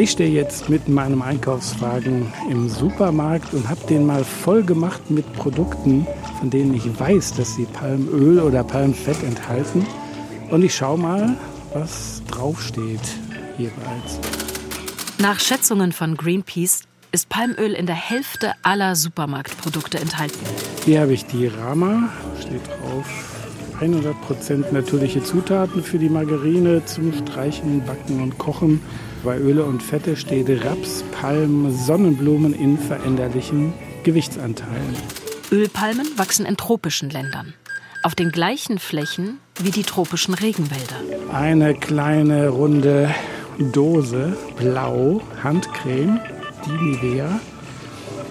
Ich stehe jetzt mit meinem Einkaufswagen im Supermarkt und habe den mal voll gemacht mit Produkten, von denen ich weiß, dass sie Palmöl oder Palmfett enthalten. Und ich schaue mal, was draufsteht jeweils. Nach Schätzungen von Greenpeace ist Palmöl in der Hälfte aller Supermarktprodukte enthalten. Hier habe ich die Rama, steht drauf 100% natürliche Zutaten für die Margarine zum Streichen, Backen und Kochen. Bei Öle und Fette steht Raps, Palm, Sonnenblumen in veränderlichen Gewichtsanteilen. Ölpalmen wachsen in tropischen Ländern. Auf den gleichen Flächen wie die tropischen Regenwälder. Eine kleine runde Dose, blau, Handcreme, die Nivea.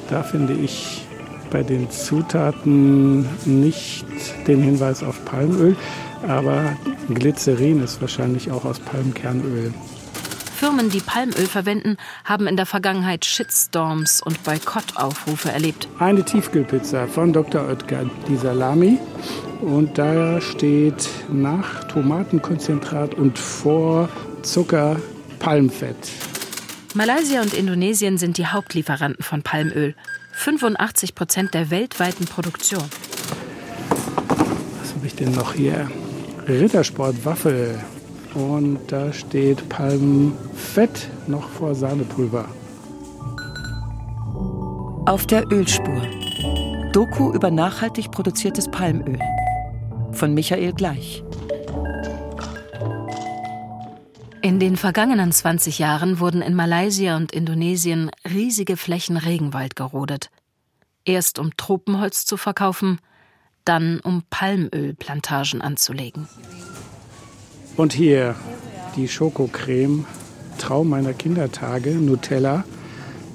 Da finde ich bei den Zutaten nicht den Hinweis auf Palmöl, aber Glycerin ist wahrscheinlich auch aus Palmkernöl. Firmen, die Palmöl verwenden, haben in der Vergangenheit Shitstorms und Boykottaufrufe erlebt. Eine Tiefkühlpizza von Dr. Oetker, die Salami. Und da steht nach Tomatenkonzentrat und vor Zucker Palmfett. Malaysia und Indonesien sind die Hauptlieferanten von Palmöl. 85 Prozent der weltweiten Produktion. Was habe ich denn noch hier? Rittersport Waffel. Und da steht Palmfett noch vor Sahnepulver. Auf der Ölspur. Doku über nachhaltig produziertes Palmöl. Von Michael Gleich. In den vergangenen 20 Jahren wurden in Malaysia und Indonesien riesige Flächen Regenwald gerodet. Erst um Tropenholz zu verkaufen, dann um Palmölplantagen anzulegen. Und hier die Schokocreme, Traum meiner Kindertage, Nutella.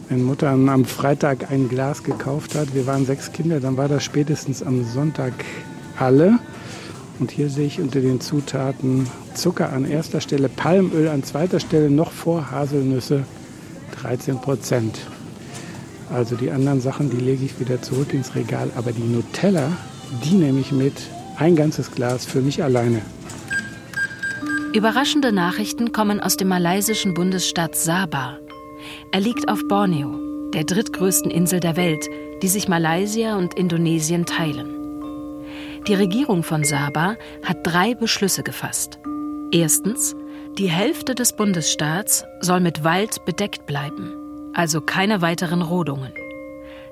Wenn Mutter am Freitag ein Glas gekauft hat, wir waren sechs Kinder, dann war das spätestens am Sonntag alle. Und hier sehe ich unter den Zutaten Zucker an erster Stelle, Palmöl an zweiter Stelle, noch vor Haselnüsse 13 Prozent. Also die anderen Sachen, die lege ich wieder zurück ins Regal. Aber die Nutella, die nehme ich mit. Ein ganzes Glas für mich alleine. Überraschende Nachrichten kommen aus dem malaysischen Bundesstaat Sabah. Er liegt auf Borneo, der drittgrößten Insel der Welt, die sich Malaysia und Indonesien teilen. Die Regierung von Sabah hat drei Beschlüsse gefasst. Erstens, die Hälfte des Bundesstaats soll mit Wald bedeckt bleiben, also keine weiteren Rodungen.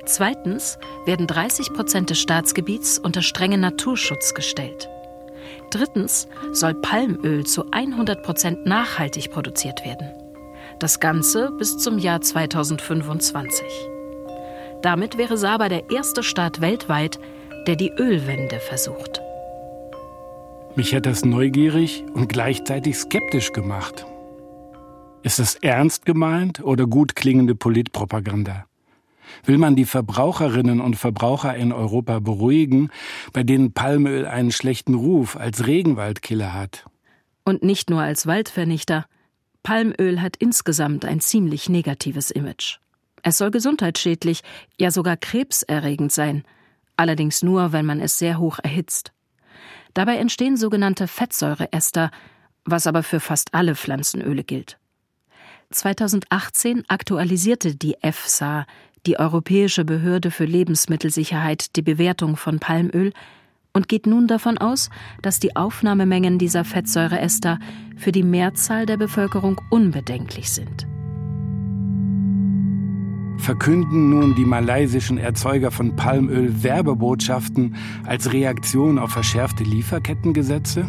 Zweitens werden 30 Prozent des Staatsgebiets unter strengen Naturschutz gestellt. Drittens soll Palmöl zu 100 Prozent nachhaltig produziert werden. Das Ganze bis zum Jahr 2025. Damit wäre Sabah der erste Staat weltweit, der die Ölwende versucht. Mich hat das neugierig und gleichzeitig skeptisch gemacht. Ist das ernst gemeint oder gut klingende Politpropaganda? Will man die Verbraucherinnen und Verbraucher in Europa beruhigen, bei denen Palmöl einen schlechten Ruf als Regenwaldkiller hat? Und nicht nur als Waldvernichter. Palmöl hat insgesamt ein ziemlich negatives Image. Es soll gesundheitsschädlich, ja sogar krebserregend sein – allerdings nur, wenn man es sehr hoch erhitzt. Dabei entstehen sogenannte Fettsäureester, was aber für fast alle Pflanzenöle gilt. 2018 aktualisierte die EFSA, die Europäische Behörde für Lebensmittelsicherheit, die Bewertung von Palmöl und geht nun davon aus, dass die Aufnahmemengen dieser Fettsäureester für die Mehrzahl der Bevölkerung unbedenklich sind verkünden nun die malaysischen Erzeuger von Palmöl Werbebotschaften als Reaktion auf verschärfte Lieferkettengesetze?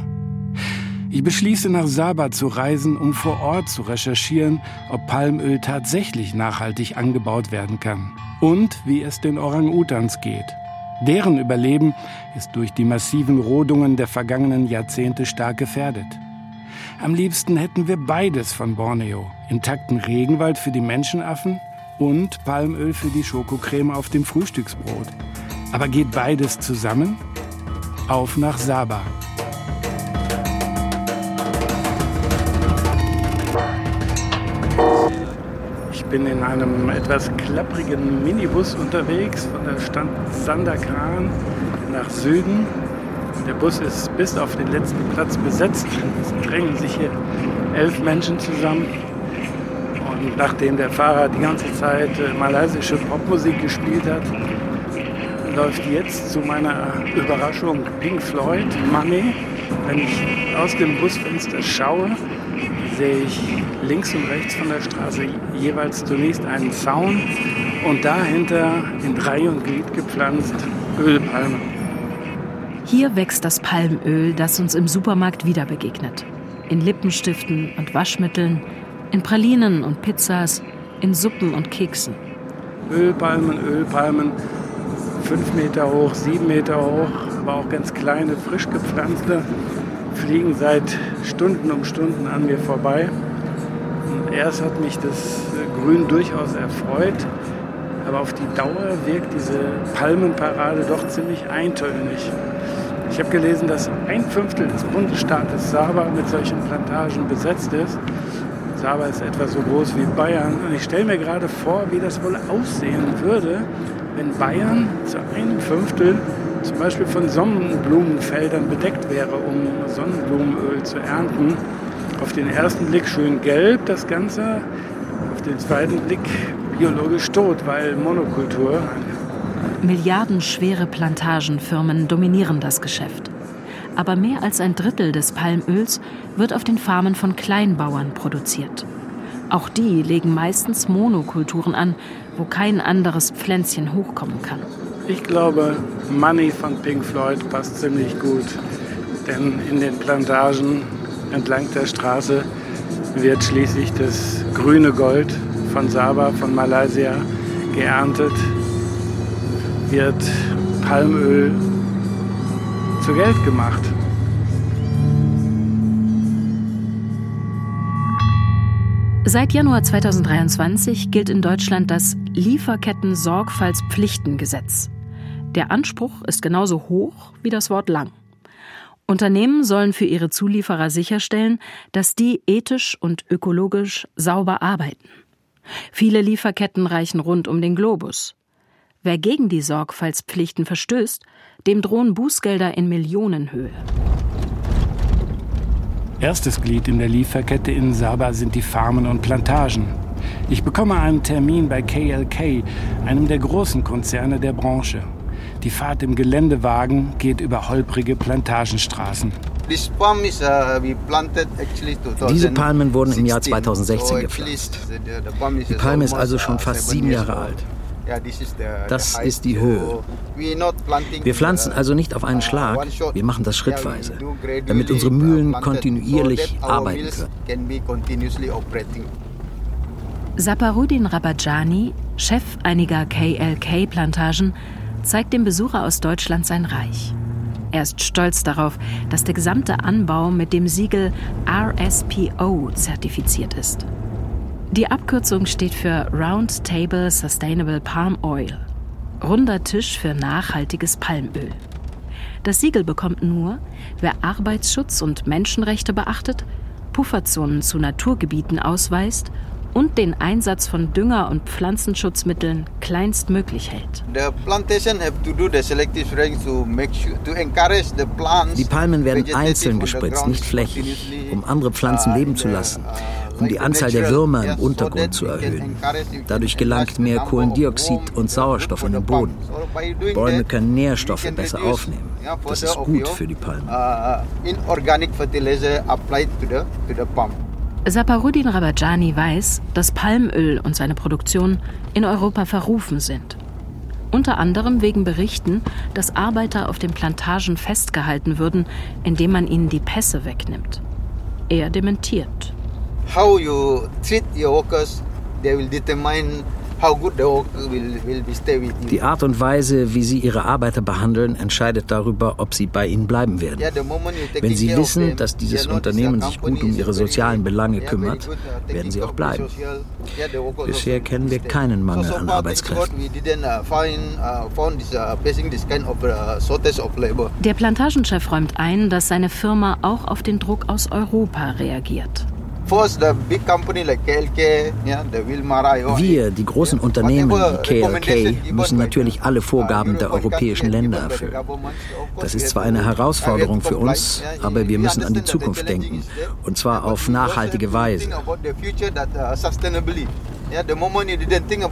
Ich beschließe nach Sabah zu reisen, um vor Ort zu recherchieren, ob Palmöl tatsächlich nachhaltig angebaut werden kann und wie es den Orang-Utans geht. Deren Überleben ist durch die massiven Rodungen der vergangenen Jahrzehnte stark gefährdet. Am liebsten hätten wir beides von Borneo. Intakten Regenwald für die Menschenaffen und Palmöl für die Schokocreme auf dem Frühstücksbrot. Aber geht beides zusammen? Auf nach Sabah. Bin in einem etwas klapprigen Minibus unterwegs von der Stadt Sandakan nach Süden. Der Bus ist bis auf den letzten Platz besetzt. Es drängen sich hier elf Menschen zusammen Und nachdem der Fahrer die ganze Zeit äh, malaysische Popmusik gespielt hat, läuft jetzt zu meiner Überraschung Pink Floyd, Money. Wenn ich aus dem Busfenster schaue, sehe ich links und rechts von der Straße jeweils zunächst einen Zaun und dahinter in Reihe und Glied gepflanzt Ölpalmen. Hier wächst das Palmöl, das uns im Supermarkt wieder begegnet. In Lippenstiften und Waschmitteln, in Pralinen und Pizzas, in Suppen und Keksen. Ölpalmen, Ölpalmen, fünf Meter hoch, sieben Meter hoch, aber auch ganz kleine, frisch gepflanzte, fliegen seit Stunden um Stunden an mir vorbei. Erst hat mich das Grün durchaus erfreut, aber auf die Dauer wirkt diese Palmenparade doch ziemlich eintönig. Ich habe gelesen, dass ein Fünftel des Bundesstaates Saba mit solchen Plantagen besetzt ist. Saba ist etwa so groß wie Bayern. Und ich stelle mir gerade vor, wie das wohl aussehen würde, wenn Bayern zu einem Fünftel zum Beispiel von Sonnenblumenfeldern bedeckt wäre, um Sonnenblumenöl zu ernten. Auf den ersten Blick schön gelb das Ganze, auf den zweiten Blick biologisch tot, weil Monokultur. Milliardenschwere Plantagenfirmen dominieren das Geschäft. Aber mehr als ein Drittel des Palmöls wird auf den Farmen von Kleinbauern produziert. Auch die legen meistens Monokulturen an, wo kein anderes Pflänzchen hochkommen kann. Ich glaube, Money von Pink Floyd passt ziemlich gut. Denn in den Plantagen entlang der Straße wird schließlich das grüne Gold von Sabah, von Malaysia geerntet, wird Palmöl zu Geld gemacht. Seit Januar 2023 gilt in Deutschland das Lieferketten-Sorgfaltspflichtengesetz. Der Anspruch ist genauso hoch wie das Wort lang. Unternehmen sollen für ihre Zulieferer sicherstellen, dass die ethisch und ökologisch sauber arbeiten. Viele Lieferketten reichen rund um den Globus. Wer gegen die Sorgfaltspflichten verstößt, dem drohen Bußgelder in Millionenhöhe. Erstes Glied in der Lieferkette in Saba sind die Farmen und Plantagen. Ich bekomme einen Termin bei KLK, einem der großen Konzerne der Branche. Die Fahrt im Geländewagen geht über holprige Plantagenstraßen. Uh, Diese Palmen wurden im Jahr 2016 gepflanzt. Die Palme ist also schon uh, fast sieben Jahre alt. Das ist die Höhe. Wir pflanzen also nicht auf einen uh, Schlag, wir machen das schrittweise, damit unsere Mühlen kontinuierlich arbeiten können. Saparudin Rabajani, Chef einiger KLK-Plantagen, zeigt dem Besucher aus Deutschland sein Reich. Er ist stolz darauf, dass der gesamte Anbau mit dem Siegel RSPO zertifiziert ist. Die Abkürzung steht für Round Table Sustainable Palm Oil, runder Tisch für nachhaltiges Palmöl. Das Siegel bekommt nur, wer Arbeitsschutz und Menschenrechte beachtet, Pufferzonen zu Naturgebieten ausweist und den Einsatz von Dünger- und Pflanzenschutzmitteln kleinstmöglich hält. Die Palmen werden einzeln gespritzt, nicht flächig, um andere Pflanzen leben zu lassen um die Anzahl der Würmer im Untergrund zu erhöhen. Dadurch gelangt mehr Kohlendioxid und Sauerstoff in den Boden. Bäume können Nährstoffe besser aufnehmen. Das ist gut für die Palmen. Saparudin Rabajani weiß, dass Palmöl und seine Produktion in Europa verrufen sind. Unter anderem wegen Berichten, dass Arbeiter auf den Plantagen festgehalten würden, indem man ihnen die Pässe wegnimmt. Er dementiert how you treat your workers, they will determine die Art und Weise, wie Sie Ihre Arbeiter behandeln, entscheidet darüber, ob sie bei Ihnen bleiben werden. Wenn Sie wissen, dass dieses Unternehmen sich gut um Ihre sozialen Belange kümmert, uh, werden Sie auch bleiben. Bisher kennen wir keinen Mangel an Arbeitskräften. Uh, uh, Der Plantagenchef räumt ein, dass seine Firma auch auf den Druck aus Europa reagiert. Wir, die großen Unternehmen wie KLK, müssen natürlich alle Vorgaben der europäischen Länder erfüllen. Das ist zwar eine Herausforderung für uns, aber wir müssen an die Zukunft denken, und zwar auf nachhaltige Weise.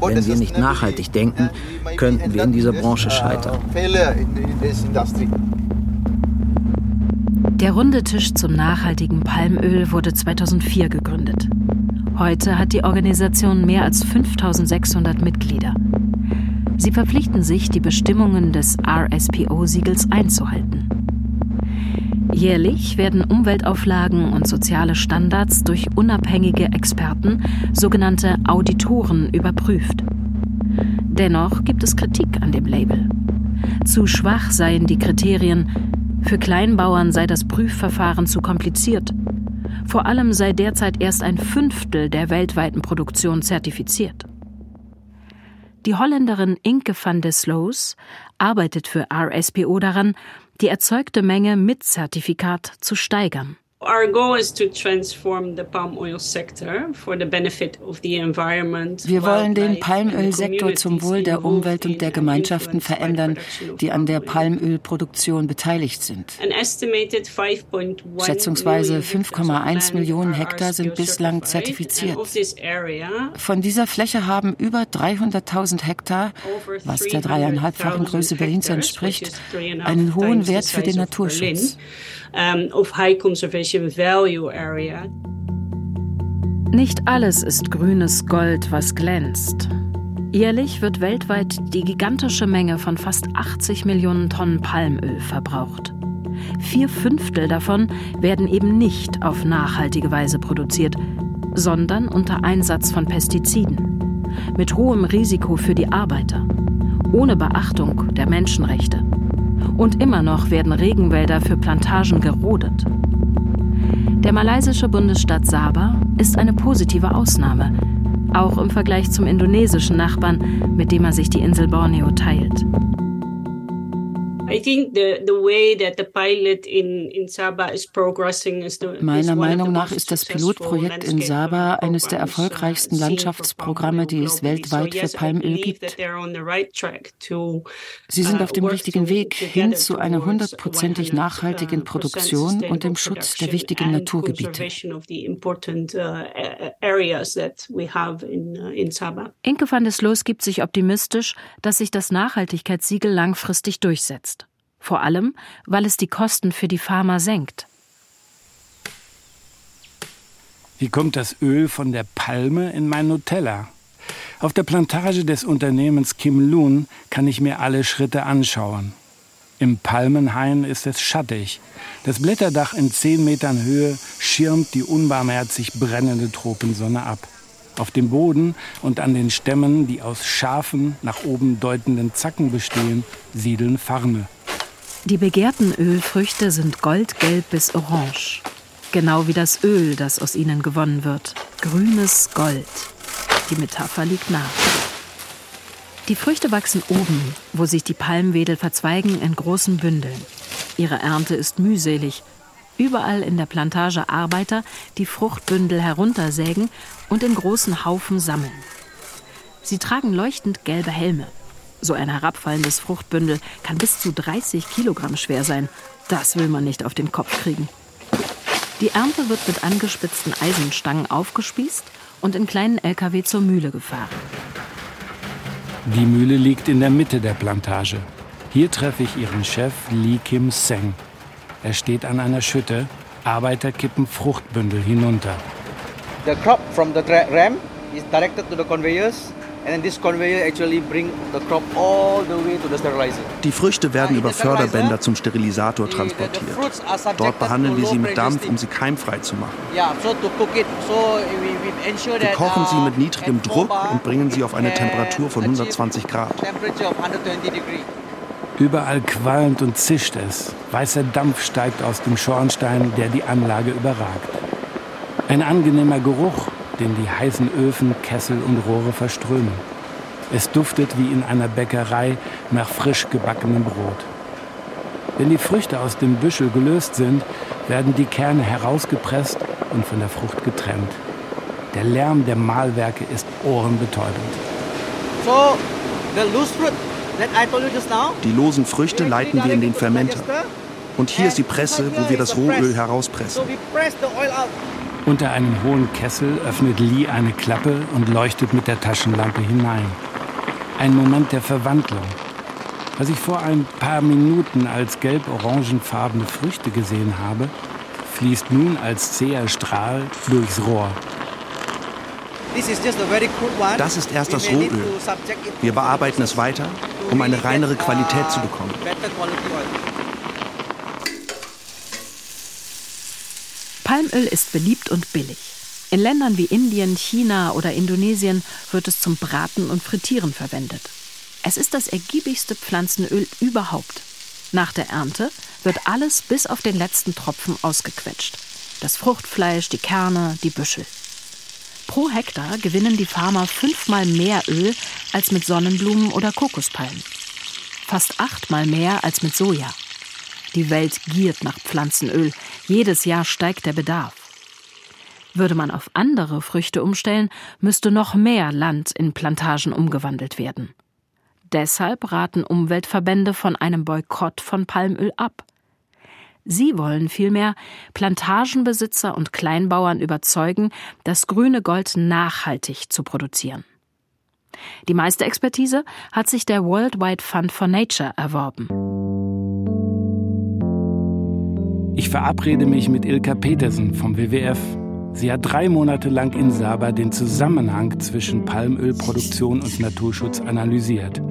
Wenn wir nicht nachhaltig denken, könnten wir in dieser Branche scheitern. Der Runde Tisch zum nachhaltigen Palmöl wurde 2004 gegründet. Heute hat die Organisation mehr als 5600 Mitglieder. Sie verpflichten sich, die Bestimmungen des RSPO-Siegels einzuhalten. Jährlich werden Umweltauflagen und soziale Standards durch unabhängige Experten, sogenannte Auditoren, überprüft. Dennoch gibt es Kritik an dem Label. Zu schwach seien die Kriterien, für Kleinbauern sei das Prüfverfahren zu kompliziert. Vor allem sei derzeit erst ein Fünftel der weltweiten Produktion zertifiziert. Die Holländerin Inke van der Sloos arbeitet für RSPO daran, die erzeugte Menge mit Zertifikat zu steigern. Wir wollen den Palmölsektor zum Wohl der Umwelt und der Gemeinschaften verändern, die an der Palmölproduktion beteiligt sind. Schätzungsweise 5,1 Millionen Hektar sind bislang zertifiziert. Von dieser Fläche haben über 300.000 Hektar, was der dreieinhalbfachen Größe Berlins entspricht, einen hohen Wert für den Naturschutz of high conservation. Nicht alles ist grünes Gold, was glänzt. Jährlich wird weltweit die gigantische Menge von fast 80 Millionen Tonnen Palmöl verbraucht. Vier Fünftel davon werden eben nicht auf nachhaltige Weise produziert, sondern unter Einsatz von Pestiziden, mit hohem Risiko für die Arbeiter, ohne Beachtung der Menschenrechte. Und immer noch werden Regenwälder für Plantagen gerodet. Der malaysische Bundesstaat Sabah ist eine positive Ausnahme, auch im Vergleich zum indonesischen Nachbarn, mit dem er sich die Insel Borneo teilt. Meiner Meinung nach ist das Pilotprojekt in Sabah eines der erfolgreichsten Landschaftsprogramme, die es weltweit für Palmöl gibt. Sie sind uh, auf dem richtigen Weg hin zu einer hundertprozentig nachhaltigen uh, Produktion und dem Schutz der wichtigen Naturgebiete. Uh, Inke van der Sloos gibt sich optimistisch, dass sich das Nachhaltigkeitssiegel langfristig durchsetzt vor allem weil es die Kosten für die Farmer senkt. Wie kommt das Öl von der Palme in mein Nutella? Auf der Plantage des Unternehmens Kim Loon kann ich mir alle Schritte anschauen. Im Palmenhain ist es schattig. Das Blätterdach in zehn Metern Höhe schirmt die unbarmherzig brennende Tropensonne ab. Auf dem Boden und an den Stämmen, die aus scharfen, nach oben deutenden Zacken bestehen, siedeln Farne. Die begehrten Ölfrüchte sind goldgelb bis orange. Genau wie das Öl, das aus ihnen gewonnen wird. Grünes Gold. Die Metapher liegt nah. Die Früchte wachsen oben, wo sich die Palmwedel verzweigen, in großen Bündeln. Ihre Ernte ist mühselig. Überall in der Plantage Arbeiter, die Fruchtbündel heruntersägen und in großen Haufen sammeln. Sie tragen leuchtend gelbe Helme. So ein herabfallendes Fruchtbündel kann bis zu 30 Kilogramm schwer sein. Das will man nicht auf den Kopf kriegen. Die Ernte wird mit angespitzten Eisenstangen aufgespießt und in kleinen Lkw zur Mühle gefahren. Die Mühle liegt in der Mitte der Plantage. Hier treffe ich ihren Chef Lee Kim Seng. Er steht an einer Schütte. Arbeiter kippen Fruchtbündel hinunter. The crop from the ram is directed to the conveyors die Früchte werden über Förderbänder zum Sterilisator transportiert. Dort behandeln wir sie mit Dampf, um sie keimfrei zu machen. Wir kochen sie mit niedrigem Druck und bringen sie auf eine Temperatur von 120 Grad. Überall qualmt und zischt es. Weißer Dampf steigt aus dem Schornstein, der die Anlage überragt. Ein angenehmer Geruch, den die heißen Öfen, Kessel und Rohre verströmen. Es duftet wie in einer Bäckerei nach frisch gebackenem Brot. Wenn die Früchte aus dem Büschel gelöst sind, werden die Kerne herausgepresst und von der Frucht getrennt. Der Lärm der Mahlwerke ist ohrenbetäubend. So, die losen Früchte leiten wir in den Fermenter. Und hier ist die Presse, wo wir das Rohöl herauspressen. Unter einem hohen Kessel öffnet Lee eine Klappe und leuchtet mit der Taschenlampe hinein. Ein Moment der Verwandlung. Was ich vor ein paar Minuten als gelb-orangefarbene Früchte gesehen habe, fließt nun als zäher Strahl durchs Rohr. Das ist erst das Rohöl. Wir bearbeiten es weiter, um eine reinere Qualität zu bekommen. Palmöl ist beliebt und billig. In Ländern wie Indien, China oder Indonesien wird es zum Braten und Frittieren verwendet. Es ist das ergiebigste Pflanzenöl überhaupt. Nach der Ernte wird alles bis auf den letzten Tropfen ausgequetscht. Das Fruchtfleisch, die Kerne, die Büschel. Pro Hektar gewinnen die Farmer fünfmal mehr Öl als mit Sonnenblumen oder Kokospalmen. Fast achtmal mehr als mit Soja. Die Welt giert nach Pflanzenöl. Jedes Jahr steigt der Bedarf. Würde man auf andere Früchte umstellen, müsste noch mehr Land in Plantagen umgewandelt werden. Deshalb raten Umweltverbände von einem Boykott von Palmöl ab. Sie wollen vielmehr Plantagenbesitzer und Kleinbauern überzeugen, das grüne Gold nachhaltig zu produzieren. Die meiste Expertise hat sich der Worldwide Fund for Nature erworben. Ich verabrede mich mit Ilka Petersen vom WWF. Sie hat drei Monate lang in Saba den Zusammenhang zwischen Palmölproduktion und Naturschutz analysiert.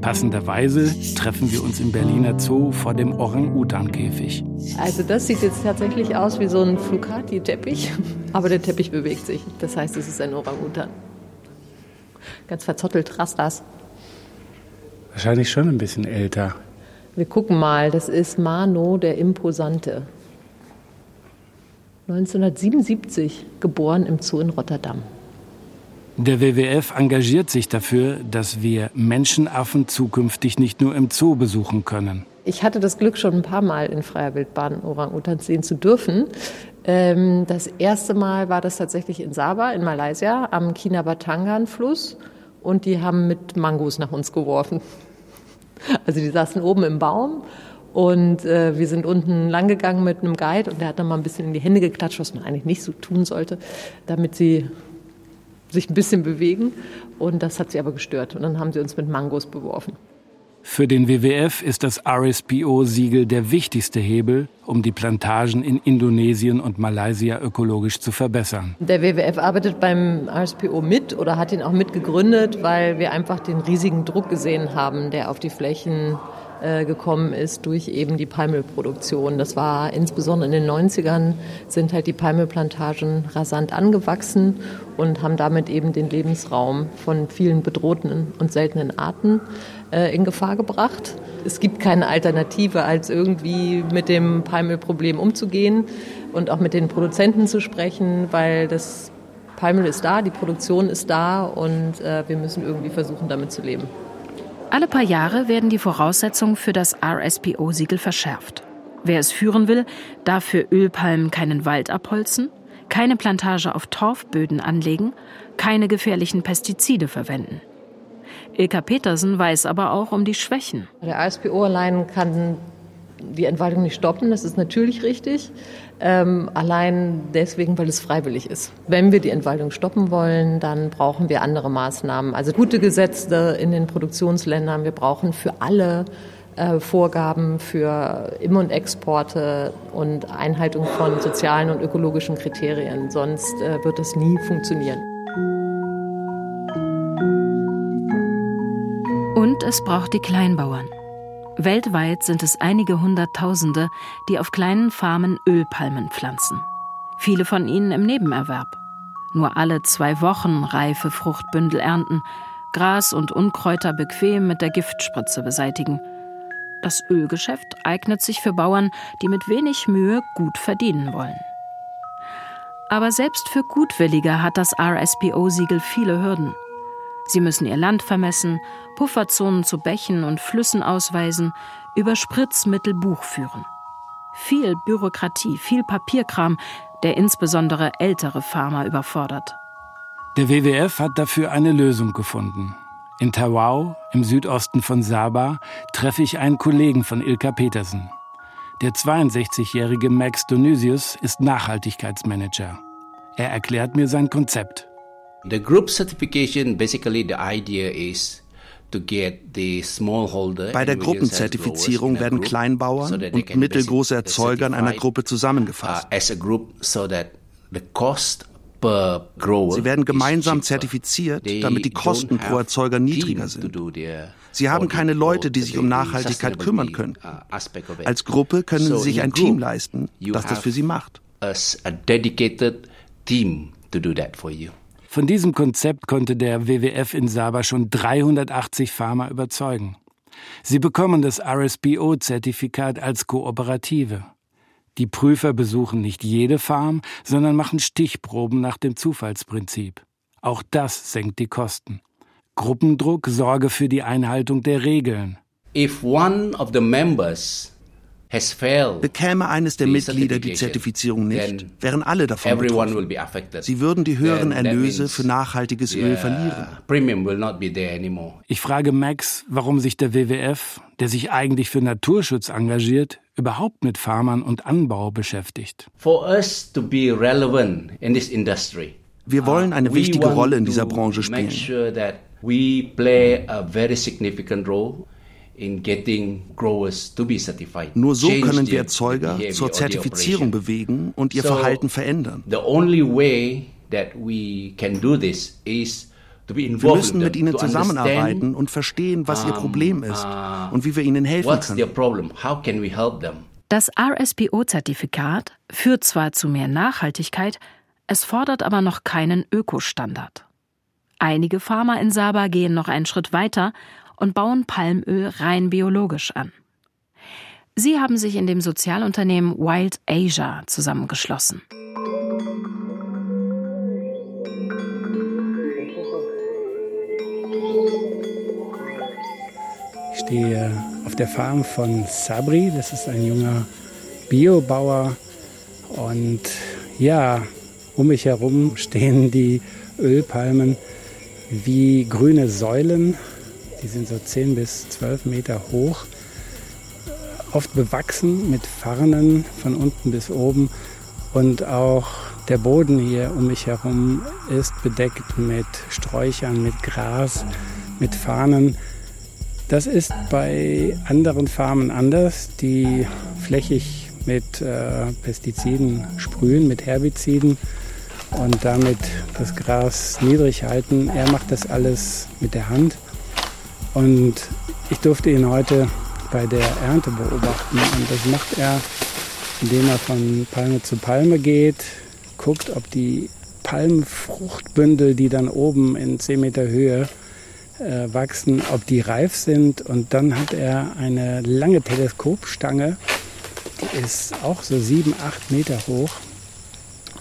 Passenderweise treffen wir uns im Berliner Zoo vor dem Orang-Utan-Käfig. Also das sieht jetzt tatsächlich aus wie so ein Flucati-Teppich, aber der Teppich bewegt sich. Das heißt, es ist ein Orang-Utan. Ganz verzottelt Rastas. Wahrscheinlich schon ein bisschen älter. Wir gucken mal, das ist Mano der Imposante. 1977 geboren im Zoo in Rotterdam. Der WWF engagiert sich dafür, dass wir Menschenaffen zukünftig nicht nur im Zoo besuchen können. Ich hatte das Glück, schon ein paar Mal in freier Wildbahn Orang-Utans sehen zu dürfen. Ähm, das erste Mal war das tatsächlich in Sabah in Malaysia am Kinabatangan-Fluss und die haben mit Mangos nach uns geworfen. Also die saßen oben im Baum und äh, wir sind unten langgegangen mit einem Guide und der hat dann mal ein bisschen in die Hände geklatscht, was man eigentlich nicht so tun sollte, damit sie sich ein bisschen bewegen. Und das hat sie aber gestört. Und dann haben sie uns mit Mangos beworfen. Für den WWF ist das RSPO-Siegel der wichtigste Hebel, um die Plantagen in Indonesien und Malaysia ökologisch zu verbessern. Der WWF arbeitet beim RSPO mit oder hat ihn auch mitgegründet, weil wir einfach den riesigen Druck gesehen haben, der auf die Flächen äh, gekommen ist durch eben die Palmölproduktion. Das war insbesondere in den 90ern sind halt die Palmölplantagen rasant angewachsen und haben damit eben den Lebensraum von vielen bedrohten und seltenen Arten äh, in Gefahr gebracht. Es gibt keine Alternative, als irgendwie mit dem Palmölproblem umzugehen und auch mit den Produzenten zu sprechen, weil das Palmöl ist da, die Produktion ist da und äh, wir müssen irgendwie versuchen, damit zu leben. Alle paar Jahre werden die Voraussetzungen für das RSPO-Siegel verschärft. Wer es führen will, darf für Ölpalmen keinen Wald abholzen, keine Plantage auf Torfböden anlegen, keine gefährlichen Pestizide verwenden. Ilka Petersen weiß aber auch um die Schwächen. Der RSPO allein kann die Entwaldung nicht stoppen, das ist natürlich richtig. Ähm, allein deswegen, weil es freiwillig ist. Wenn wir die Entwaldung stoppen wollen, dann brauchen wir andere Maßnahmen. Also gute Gesetze in den Produktionsländern. Wir brauchen für alle äh, Vorgaben für Im- und Exporte und Einhaltung von sozialen und ökologischen Kriterien. Sonst äh, wird das nie funktionieren. Und es braucht die Kleinbauern. Weltweit sind es einige Hunderttausende, die auf kleinen Farmen Ölpalmen pflanzen. Viele von ihnen im Nebenerwerb. Nur alle zwei Wochen reife Fruchtbündel ernten, Gras und Unkräuter bequem mit der Giftspritze beseitigen. Das Ölgeschäft eignet sich für Bauern, die mit wenig Mühe gut verdienen wollen. Aber selbst für Gutwillige hat das RSPO-Siegel viele Hürden. Sie müssen ihr Land vermessen, Pufferzonen zu Bächen und Flüssen ausweisen, über Spritzmittel Buch führen. Viel Bürokratie, viel Papierkram, der insbesondere ältere Farmer überfordert. Der WWF hat dafür eine Lösung gefunden. In Tawau, im Südosten von Sabah, treffe ich einen Kollegen von Ilka Petersen. Der 62-jährige Max Donysius ist Nachhaltigkeitsmanager. Er erklärt mir sein Konzept. The group certification basically the idea is bei der Gruppenzertifizierung werden Kleinbauern und mittelgroße Erzeuger in einer Gruppe zusammengefasst. Uh, Sie werden gemeinsam zertifiziert, damit die Kosten pro Erzeuger niedriger sind. Sie haben keine Leute, die sich um Nachhaltigkeit kümmern können. Uh, Als Gruppe können Sie sich ein Team leisten, das das für Sie macht. Von diesem Konzept konnte der WWF in Saba schon 380 Farmer überzeugen. Sie bekommen das RSPO-Zertifikat als Kooperative. Die Prüfer besuchen nicht jede Farm, sondern machen Stichproben nach dem Zufallsprinzip. Auch das senkt die Kosten. Gruppendruck sorge für die Einhaltung der Regeln. If one of the members Bekäme eines der Mitglieder die Zertifizierung nicht, wären alle davon betroffen. Sie würden die höheren Erlöse für nachhaltiges Öl verlieren. Ich frage Max, warum sich der WWF, der sich eigentlich für Naturschutz engagiert, überhaupt mit Farmern und Anbau beschäftigt. Wir wollen eine uh, wichtige Rolle in dieser Branche spielen. Nur so können wir Erzeuger zur Zertifizierung bewegen und ihr Verhalten verändern. Wir müssen mit ihnen zusammenarbeiten und verstehen, was ihr Problem ist uh, und wie wir ihnen helfen können. Das RSPO-Zertifikat führt zwar zu mehr Nachhaltigkeit, es fordert aber noch keinen Ökostandard. Einige Farmer in Saba gehen noch einen Schritt weiter und bauen Palmöl rein biologisch an. Sie haben sich in dem Sozialunternehmen Wild Asia zusammengeschlossen. Ich stehe auf der Farm von Sabri, das ist ein junger Biobauer. Und ja, um mich herum stehen die Ölpalmen wie grüne Säulen die sind so 10 bis 12 Meter hoch, oft bewachsen mit Farnen von unten bis oben. Und auch der Boden hier um mich herum ist bedeckt mit Sträuchern, mit Gras, mit Fahnen. Das ist bei anderen Farmen anders, die flächig mit äh, Pestiziden sprühen, mit Herbiziden und damit das Gras niedrig halten. Er macht das alles mit der Hand. Und ich durfte ihn heute bei der Ernte beobachten. Und das macht er, indem er von Palme zu Palme geht, guckt, ob die Palmenfruchtbündel, die dann oben in 10 Meter Höhe äh, wachsen, ob die reif sind. Und dann hat er eine lange Teleskopstange, die ist auch so 7, 8 Meter hoch.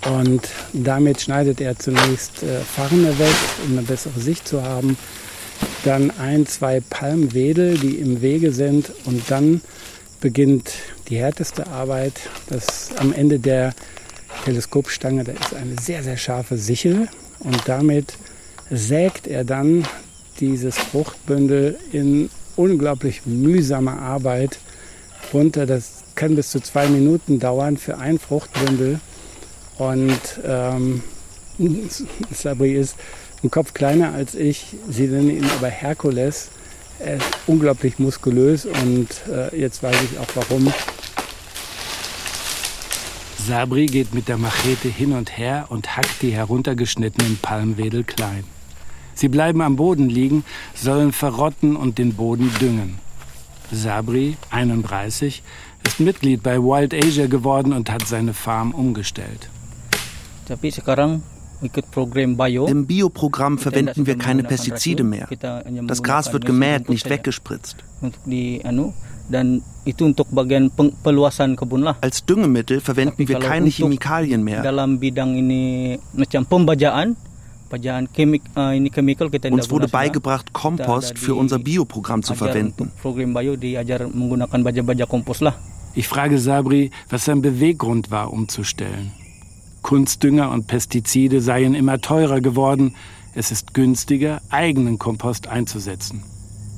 Und damit schneidet er zunächst äh, Farne weg, um eine bessere Sicht zu haben dann ein, zwei Palmwedel, die im Wege sind und dann beginnt die härteste Arbeit. Das am Ende der Teleskopstange, da ist eine sehr, sehr scharfe Sichel und damit sägt er dann dieses Fruchtbündel in unglaublich mühsamer Arbeit runter. Das kann bis zu zwei Minuten dauern für ein Fruchtbündel. Und ähm, Sabri ist ein Kopf kleiner als ich. Sie nennen ihn aber Herkules. Er ist unglaublich muskulös und äh, jetzt weiß ich auch warum. Sabri geht mit der Machete hin und her und hackt die heruntergeschnittenen Palmwedel klein. Sie bleiben am Boden liegen, sollen verrotten und den Boden düngen. Sabri, 31, ist Mitglied bei Wild Asia geworden und hat seine Farm umgestellt. Tapi sekarang im Bioprogramm verwenden wir keine Pestizide mehr. Das Gras wird gemäht, nicht weggespritzt. Als Düngemittel verwenden wir keine Chemikalien mehr. Uns wurde beigebracht, Kompost für unser Bioprogramm zu verwenden. Ich frage Sabri, was sein Beweggrund war, umzustellen. Kunstdünger und Pestizide seien immer teurer geworden. Es ist günstiger, eigenen Kompost einzusetzen.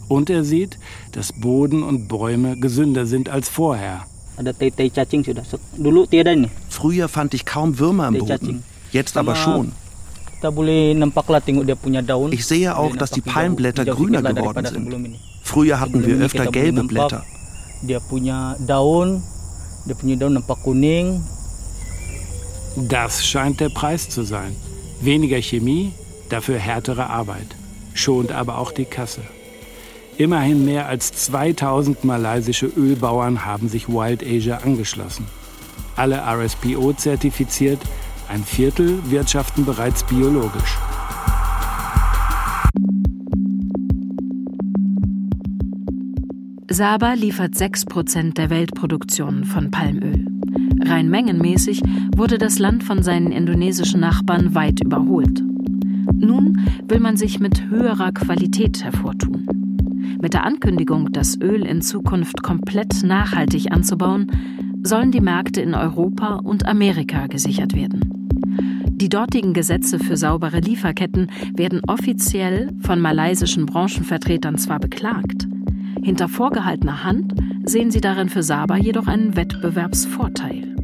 Und er sieht, dass Boden und Bäume gesünder sind als vorher. Früher fand ich kaum Würmer im Boden, jetzt aber schon. Ich sehe auch, dass die Palmblätter grüner geworden sind. Früher hatten wir öfter gelbe Blätter. Das scheint der Preis zu sein. Weniger Chemie, dafür härtere Arbeit. Schont aber auch die Kasse. Immerhin mehr als 2000 malaysische Ölbauern haben sich Wild Asia angeschlossen. Alle RSPO zertifiziert, ein Viertel wirtschaften bereits biologisch. Saba liefert 6% der Weltproduktion von Palmöl. Rein mengenmäßig wurde das Land von seinen indonesischen Nachbarn weit überholt. Nun will man sich mit höherer Qualität hervortun. Mit der Ankündigung, das Öl in Zukunft komplett nachhaltig anzubauen, sollen die Märkte in Europa und Amerika gesichert werden. Die dortigen Gesetze für saubere Lieferketten werden offiziell von malaysischen Branchenvertretern zwar beklagt, hinter vorgehaltener Hand sehen sie darin für Saba jedoch einen Wettbewerbsvorteil.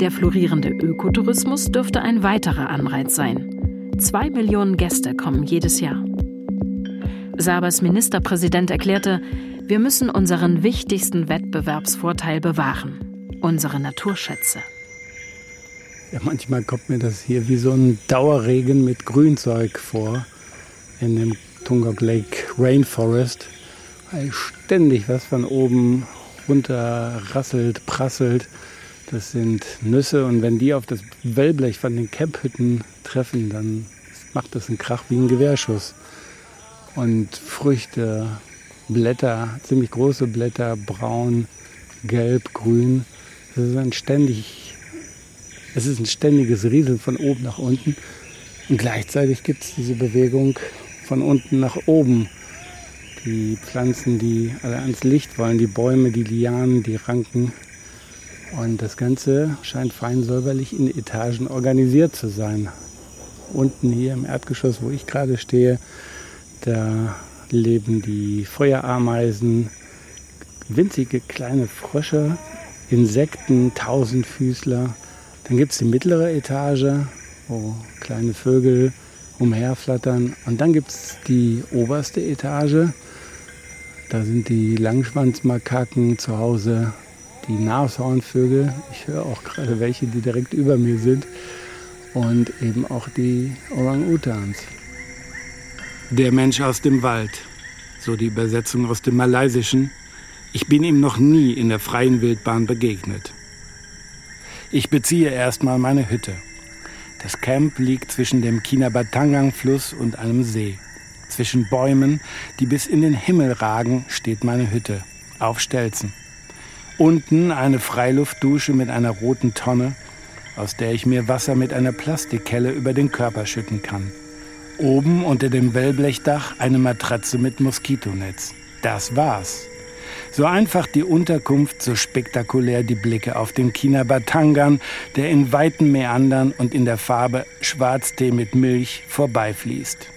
Der florierende Ökotourismus dürfte ein weiterer Anreiz sein. Zwei Millionen Gäste kommen jedes Jahr. Sabas Ministerpräsident erklärte, wir müssen unseren wichtigsten Wettbewerbsvorteil bewahren, unsere Naturschätze. Ja, manchmal kommt mir das hier wie so ein Dauerregen mit Grünzeug vor in dem Tungok Lake Rainforest, ständig was von oben runter rasselt, prasselt. Das sind Nüsse und wenn die auf das Wellblech von den Camphütten treffen, dann macht das einen Krach wie ein Gewehrschuss und Früchte, Blätter, ziemlich große Blätter, braun, gelb, grün. Das ist ein ständig, es ist ein ständiges Rieseln von oben nach unten. Und gleichzeitig gibt es diese Bewegung von unten nach oben. Die Pflanzen, die alle ans Licht wollen, die Bäume, die Lianen, die Ranken. Und das Ganze scheint fein säuberlich in Etagen organisiert zu sein. Unten hier im Erdgeschoss, wo ich gerade stehe, da leben die Feuerameisen, winzige kleine Frösche, Insekten, Tausendfüßler. Dann gibt es die mittlere Etage, wo kleine Vögel umherflattern. Und dann gibt es die oberste Etage. Da sind die Langschwanzmakaken zu Hause, die Nashornvögel. Ich höre auch gerade welche, die direkt über mir sind. Und eben auch die Orang-Utans. Der Mensch aus dem Wald, so die Übersetzung aus dem Malaysischen. Ich bin ihm noch nie in der freien Wildbahn begegnet. Ich beziehe erstmal meine Hütte. Das Camp liegt zwischen dem Kinabatangang-Fluss und einem See. Zwischen Bäumen, die bis in den Himmel ragen, steht meine Hütte. Auf Stelzen. Unten eine Freiluftdusche mit einer roten Tonne, aus der ich mir Wasser mit einer Plastikkelle über den Körper schütten kann. Oben unter dem Wellblechdach eine Matratze mit Moskitonetz. Das war's. So einfach die Unterkunft, so spektakulär die Blicke auf den Kinabatangan, der in weiten Meandern und in der Farbe Schwarztee mit Milch vorbeifließt.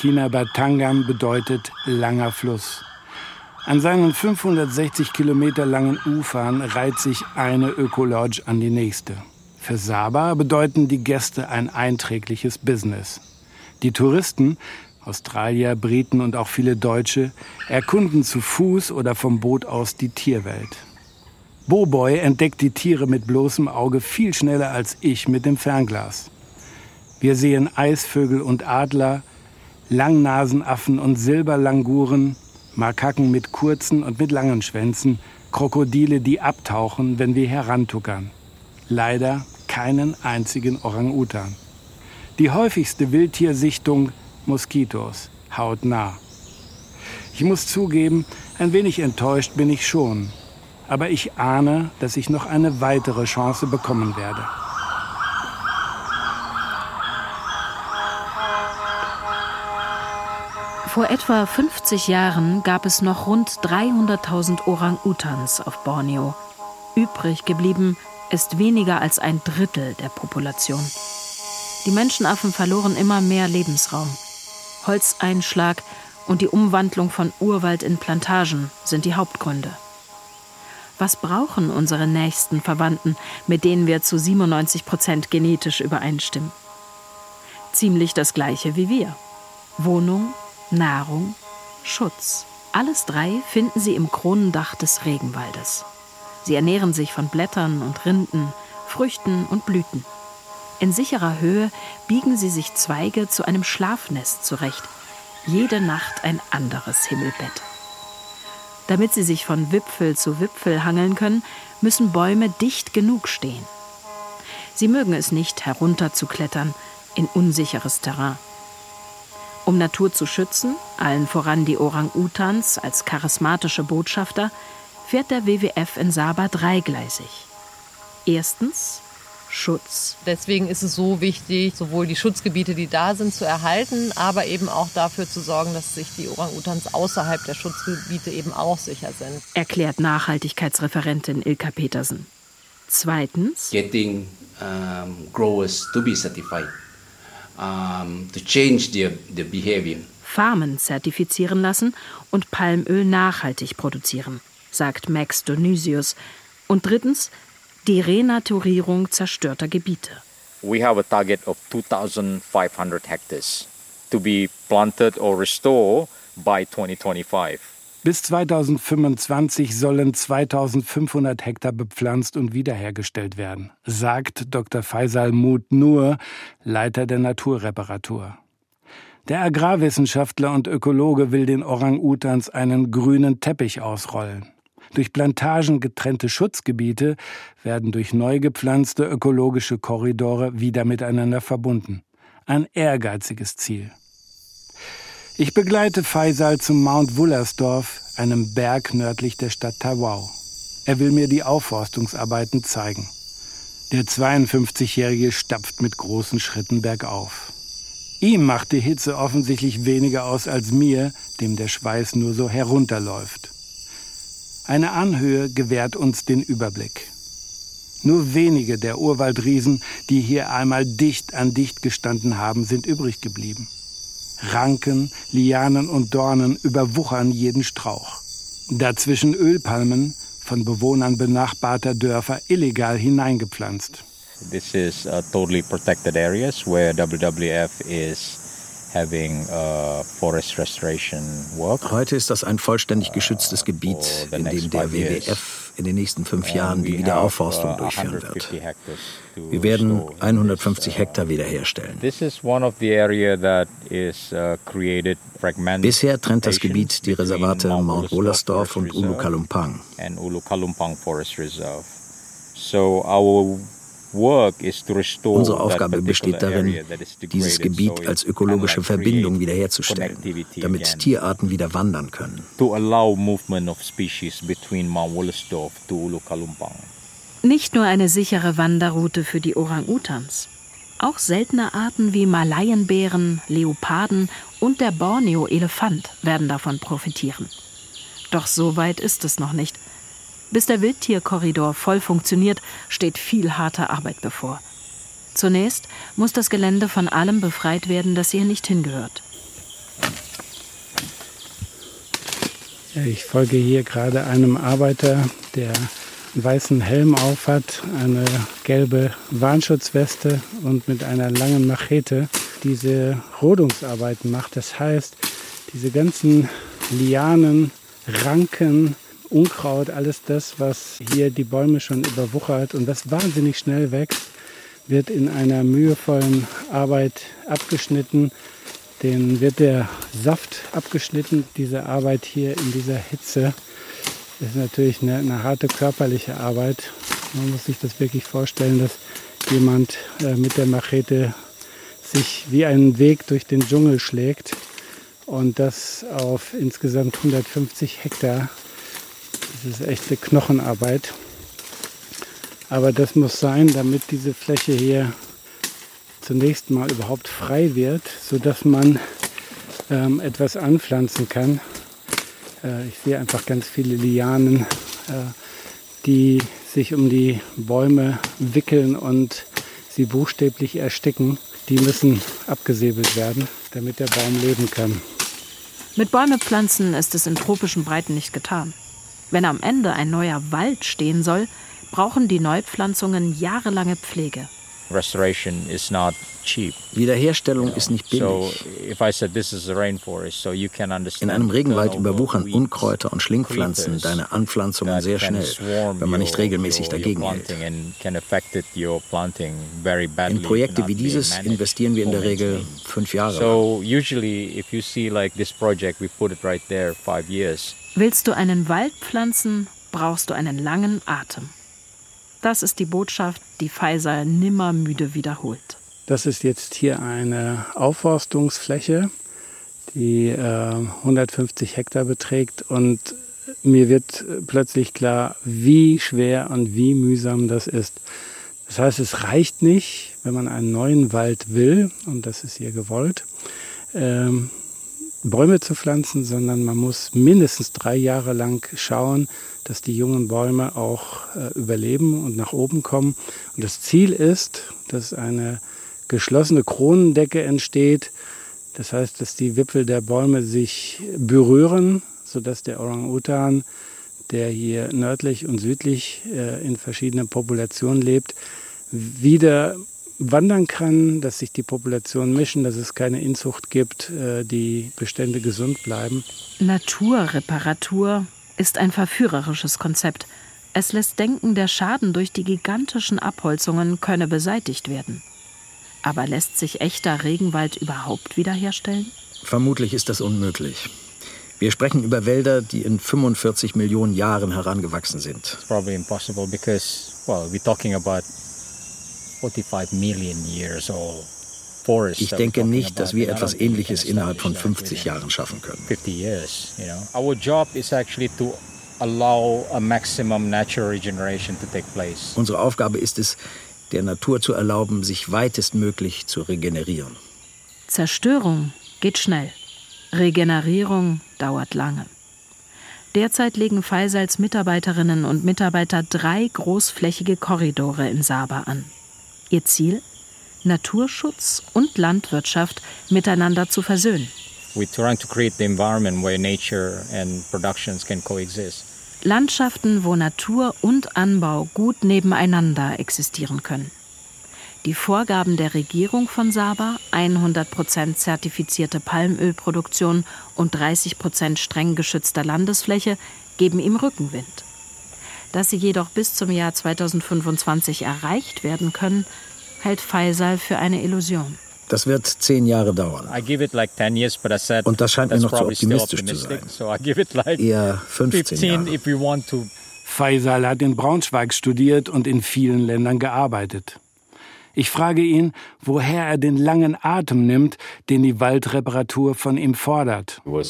Kinabatangan bedeutet langer Fluss. An seinen 560 Kilometer langen Ufern reiht sich eine Ökolodge an die nächste. Für Saba bedeuten die Gäste ein einträgliches Business. Die Touristen, Australier, Briten und auch viele Deutsche, erkunden zu Fuß oder vom Boot aus die Tierwelt. Boboy entdeckt die Tiere mit bloßem Auge viel schneller als ich mit dem Fernglas. Wir sehen Eisvögel und Adler, Langnasenaffen und Silberlanguren, Makaken mit kurzen und mit langen Schwänzen, Krokodile, die abtauchen, wenn wir herantuckern leider keinen einzigen Orang-Utan. Die häufigste Wildtiersichtung Moskitos, hautnah. Ich muss zugeben, ein wenig enttäuscht bin ich schon. Aber ich ahne, dass ich noch eine weitere Chance bekommen werde. Vor etwa 50 Jahren gab es noch rund 300.000 Orang-Utans auf Borneo. Übrig geblieben ist weniger als ein Drittel der Population. Die Menschenaffen verloren immer mehr Lebensraum. Holzeinschlag und die Umwandlung von Urwald in Plantagen sind die Hauptgründe. Was brauchen unsere nächsten Verwandten, mit denen wir zu 97 Prozent genetisch übereinstimmen? Ziemlich das gleiche wie wir. Wohnung, Nahrung, Schutz. Alles drei finden sie im Kronendach des Regenwaldes. Sie ernähren sich von Blättern und Rinden, Früchten und Blüten. In sicherer Höhe biegen sie sich Zweige zu einem Schlafnest zurecht. Jede Nacht ein anderes Himmelbett. Damit sie sich von Wipfel zu Wipfel hangeln können, müssen Bäume dicht genug stehen. Sie mögen es nicht, herunterzuklettern in unsicheres Terrain. Um Natur zu schützen, allen voran die Orang-Utans als charismatische Botschafter, fährt der WWF in Saba dreigleisig. Erstens Schutz. Deswegen ist es so wichtig, sowohl die Schutzgebiete, die da sind, zu erhalten, aber eben auch dafür zu sorgen, dass sich die Orang-Utans außerhalb der Schutzgebiete eben auch sicher sind. Erklärt Nachhaltigkeitsreferentin Ilka Petersen. Zweitens. Getting um, growers to be certified, um, to change their, their behavior. Farmen zertifizieren lassen und Palmöl nachhaltig produzieren, sagt Max Donysius. Und drittens die Renaturierung zerstörter Gebiete. We have a target of 2500 hectares to be planted or restored by 2025. Bis 2025 sollen 2500 Hektar bepflanzt und wiederhergestellt werden, sagt Dr. Faisal Mut Nur, Leiter der Naturreparatur. Der Agrarwissenschaftler und Ökologe will den Orang-Utans einen grünen Teppich ausrollen. Durch Plantagen getrennte Schutzgebiete werden durch neu gepflanzte ökologische Korridore wieder miteinander verbunden. Ein ehrgeiziges Ziel. Ich begleite Faisal zum Mount Wullersdorf, einem Berg nördlich der Stadt Tawau. Er will mir die Aufforstungsarbeiten zeigen. Der 52-Jährige stapft mit großen Schritten bergauf. Ihm macht die Hitze offensichtlich weniger aus als mir, dem der Schweiß nur so herunterläuft. Eine Anhöhe gewährt uns den Überblick. Nur wenige der Urwaldriesen, die hier einmal dicht an dicht gestanden haben, sind übrig geblieben. Ranken, Lianen und Dornen überwuchern jeden Strauch. Dazwischen Ölpalmen, von Bewohnern benachbarter Dörfer illegal hineingepflanzt. This is uh, totally protected areas where WWF is Uh, Heute ist das ein vollständig geschütztes Gebiet, in dem der WWF in den nächsten fünf Jahren die Wiederaufforstung uh, durchführen wird. Wir werden 150 Hektar wiederherstellen. Uh, Bisher trennt das Gebiet die Reservate Mount Wollersdorf und Ulu Kalumpang. So our Unsere Aufgabe besteht darin, dieses Gebiet als ökologische Verbindung wiederherzustellen, damit Tierarten wieder wandern können. Nicht nur eine sichere Wanderroute für die Orang-Utans. Auch seltene Arten wie Malayenbären, Leoparden und der Borneo-Elefant werden davon profitieren. Doch so weit ist es noch nicht. Bis der Wildtierkorridor voll funktioniert, steht viel harte Arbeit bevor. Zunächst muss das Gelände von allem befreit werden, das hier nicht hingehört. Ich folge hier gerade einem Arbeiter, der einen weißen Helm aufhat, eine gelbe Warnschutzweste und mit einer langen Machete diese Rodungsarbeiten macht. Das heißt, diese ganzen Lianen, Ranken, Unkraut, alles das, was hier die Bäume schon überwuchert und das wahnsinnig schnell wächst, wird in einer mühevollen Arbeit abgeschnitten. Den wird der Saft abgeschnitten. Diese Arbeit hier in dieser Hitze ist natürlich eine, eine harte körperliche Arbeit. Man muss sich das wirklich vorstellen, dass jemand äh, mit der Machete sich wie einen Weg durch den Dschungel schlägt und das auf insgesamt 150 Hektar das ist echte Knochenarbeit. Aber das muss sein, damit diese Fläche hier zunächst mal überhaupt frei wird, sodass man ähm, etwas anpflanzen kann. Äh, ich sehe einfach ganz viele Lianen, äh, die sich um die Bäume wickeln und sie buchstäblich ersticken. Die müssen abgesäbelt werden, damit der Baum leben kann. Mit Bäume pflanzen ist es in tropischen Breiten nicht getan. Wenn am Ende ein neuer Wald stehen soll, brauchen die Neupflanzungen jahrelange Pflege. Restoration is not Wiederherstellung ist nicht billig. In einem Regenwald überwuchern Unkräuter und Schlingpflanzen deine Anpflanzungen sehr schnell, wenn man nicht regelmäßig dagegen hält. In Projekte wie dieses investieren wir in der Regel fünf Jahre. Willst du einen Wald pflanzen, brauchst du einen langen Atem. Das ist die Botschaft, die Faisal nimmer müde wiederholt. Das ist jetzt hier eine Aufforstungsfläche, die äh, 150 Hektar beträgt und mir wird plötzlich klar, wie schwer und wie mühsam das ist. Das heißt, es reicht nicht, wenn man einen neuen Wald will, und das ist hier gewollt, ähm, Bäume zu pflanzen, sondern man muss mindestens drei Jahre lang schauen, dass die jungen Bäume auch äh, überleben und nach oben kommen. Und das Ziel ist, dass eine geschlossene Kronendecke entsteht. Das heißt, dass die Wipfel der Bäume sich berühren, sodass der Orang-Utan, der hier nördlich und südlich äh, in verschiedenen Populationen lebt, wieder wandern kann, dass sich die Populationen mischen, dass es keine Inzucht gibt, äh, die Bestände gesund bleiben. Naturreparatur ist ein verführerisches Konzept. Es lässt denken, der Schaden durch die gigantischen Abholzungen könne beseitigt werden. Aber lässt sich echter Regenwald überhaupt wiederherstellen? Vermutlich ist das unmöglich. Wir sprechen über Wälder, die in 45 Millionen Jahren herangewachsen sind. It's probably impossible because, well, we're talking about 45 million years old. Ich denke nicht, dass wir etwas Ähnliches innerhalb von 50 Jahren schaffen können. Unsere Aufgabe ist es, der Natur zu erlauben, sich weitestmöglich zu regenerieren. Zerstörung geht schnell. Regenerierung dauert lange. Derzeit legen Faisals Mitarbeiterinnen und Mitarbeiter drei großflächige Korridore in Saba an. Ihr Ziel? Naturschutz und Landwirtschaft miteinander zu versöhnen. Landschaften, wo Natur und Anbau gut nebeneinander existieren können. Die Vorgaben der Regierung von Saba, 100% zertifizierte Palmölproduktion und 30% streng geschützter Landesfläche, geben ihm Rückenwind. Dass sie jedoch bis zum Jahr 2025 erreicht werden können, hält Faisal für eine Illusion. Das wird zehn Jahre dauern. Und das scheint mir noch zu optimistisch zu sein. Eher 15 Jahre. Faisal hat in Braunschweig studiert und in vielen Ländern gearbeitet. Ich frage ihn, woher er den langen Atem nimmt, den die Waldreparatur von ihm fordert. We'll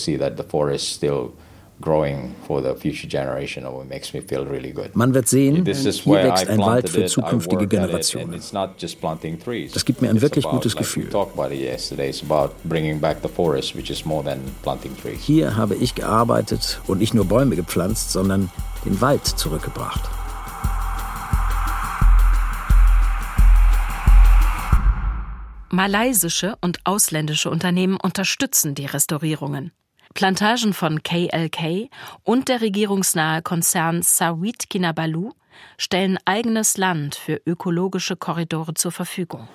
man wird sehen, hier wächst ein Wald für zukünftige Generationen. Das gibt mir ein wirklich gutes Gefühl. Hier habe ich gearbeitet und nicht nur Bäume gepflanzt, sondern den Wald zurückgebracht. Malaysische und ausländische Unternehmen unterstützen die Restaurierungen. Plantagen von KLK und der regierungsnahe Konzern Sawit Kinabalu stellen eigenes Land für ökologische Korridore zur Verfügung.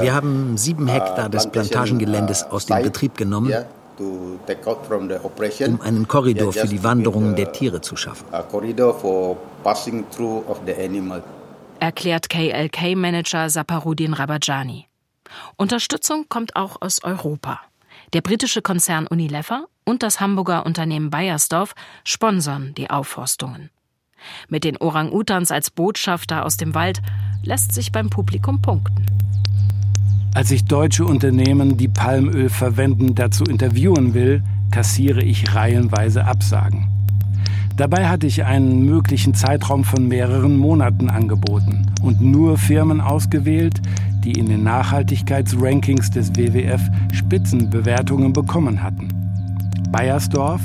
Wir haben sieben Hektar des Plantagengeländes aus dem Betrieb genommen, um einen Korridor für die Wanderungen der Tiere zu schaffen. Erklärt KLK-Manager Saparudin Rabajani. Unterstützung kommt auch aus Europa. Der britische Konzern Unilever und das Hamburger Unternehmen Bayersdorf sponsern die Aufforstungen. Mit den Orang-Utans als Botschafter aus dem Wald lässt sich beim Publikum punkten. Als ich deutsche Unternehmen, die Palmöl verwenden, dazu interviewen will, kassiere ich reihenweise Absagen. Dabei hatte ich einen möglichen Zeitraum von mehreren Monaten angeboten und nur Firmen ausgewählt, die in den Nachhaltigkeitsrankings des WWF Spitzenbewertungen bekommen hatten. Bayersdorf,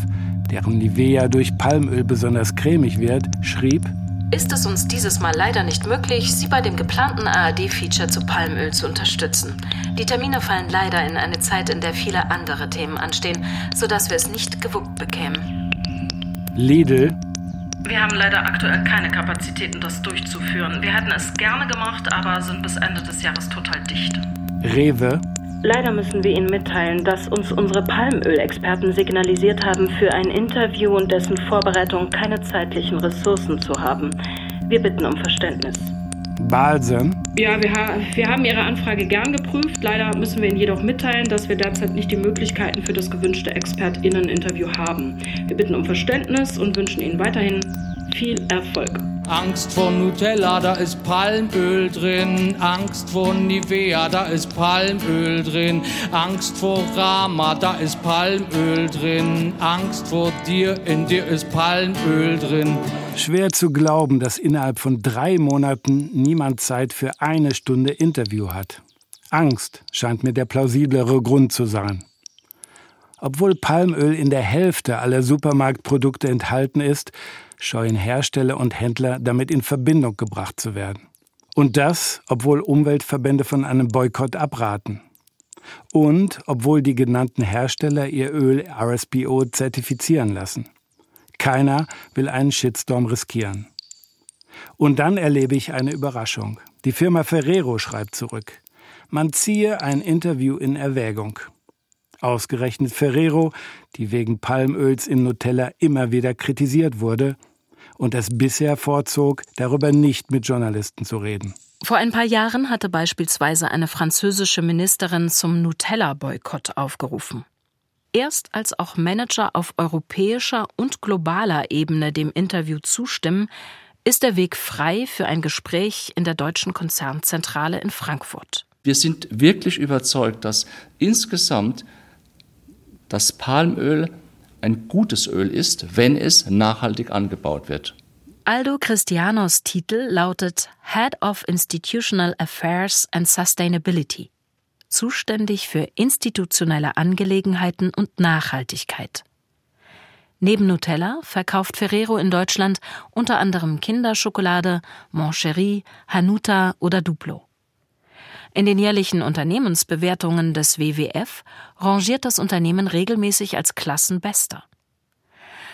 deren Nivea durch Palmöl besonders cremig wird, schrieb, ist es uns dieses Mal leider nicht möglich, Sie bei dem geplanten ARD-Feature zu Palmöl zu unterstützen. Die Termine fallen leider in eine Zeit, in der viele andere Themen anstehen, sodass wir es nicht gewuppt bekämen. Lidl. Wir haben leider aktuell keine Kapazitäten, das durchzuführen. Wir hätten es gerne gemacht, aber sind bis Ende des Jahres total dicht. Rewe. Leider müssen wir Ihnen mitteilen, dass uns unsere Palmölexperten signalisiert haben, für ein Interview und dessen Vorbereitung keine zeitlichen Ressourcen zu haben. Wir bitten um Verständnis. Balsam. Ja, wir, ha wir haben Ihre Anfrage gern geprüft. Leider müssen wir Ihnen jedoch mitteilen, dass wir derzeit nicht die Möglichkeiten für das gewünschte ExpertInnen-Interview haben. Wir bitten um Verständnis und wünschen Ihnen weiterhin viel Erfolg. Angst vor Nutella, da ist Palmöl drin. Angst vor Nivea, da ist Palmöl drin. Angst vor Rama, da ist Palmöl drin. Angst vor dir, in dir ist Palmöl drin. Schwer zu glauben, dass innerhalb von drei Monaten niemand Zeit für eine Stunde Interview hat. Angst scheint mir der plausiblere Grund zu sein. Obwohl Palmöl in der Hälfte aller Supermarktprodukte enthalten ist, scheuen Hersteller und Händler damit in Verbindung gebracht zu werden. Und das, obwohl Umweltverbände von einem Boykott abraten. Und obwohl die genannten Hersteller ihr Öl RSPO zertifizieren lassen. Keiner will einen Shitstorm riskieren. Und dann erlebe ich eine Überraschung. Die Firma Ferrero schreibt zurück. Man ziehe ein Interview in Erwägung. Ausgerechnet Ferrero, die wegen Palmöls in Nutella immer wieder kritisiert wurde und es bisher vorzog, darüber nicht mit Journalisten zu reden. Vor ein paar Jahren hatte beispielsweise eine französische Ministerin zum Nutella-Boykott aufgerufen. Erst als auch Manager auf europäischer und globaler Ebene dem Interview zustimmen, ist der Weg frei für ein Gespräch in der deutschen Konzernzentrale in Frankfurt. Wir sind wirklich überzeugt, dass insgesamt dass Palmöl ein gutes Öl ist, wenn es nachhaltig angebaut wird. Aldo Cristianos Titel lautet Head of Institutional Affairs and Sustainability, zuständig für institutionelle Angelegenheiten und Nachhaltigkeit. Neben Nutella verkauft Ferrero in Deutschland unter anderem Kinderschokolade, Moncherie, Hanuta oder Duplo. In den jährlichen Unternehmensbewertungen des WWF rangiert das Unternehmen regelmäßig als Klassenbester.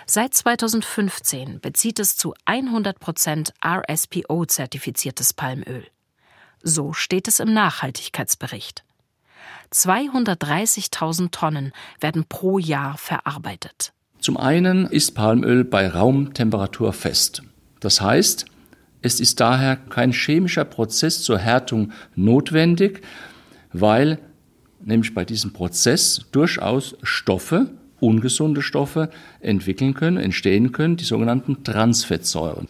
Seit 2015 bezieht es zu 100 Prozent RSPO-zertifiziertes Palmöl. So steht es im Nachhaltigkeitsbericht. 230.000 Tonnen werden pro Jahr verarbeitet. Zum einen ist Palmöl bei Raumtemperatur fest. Das heißt, es ist daher kein chemischer Prozess zur Härtung notwendig, weil nämlich bei diesem Prozess durchaus Stoffe, ungesunde Stoffe entwickeln können, entstehen können, die sogenannten Transfettsäuren.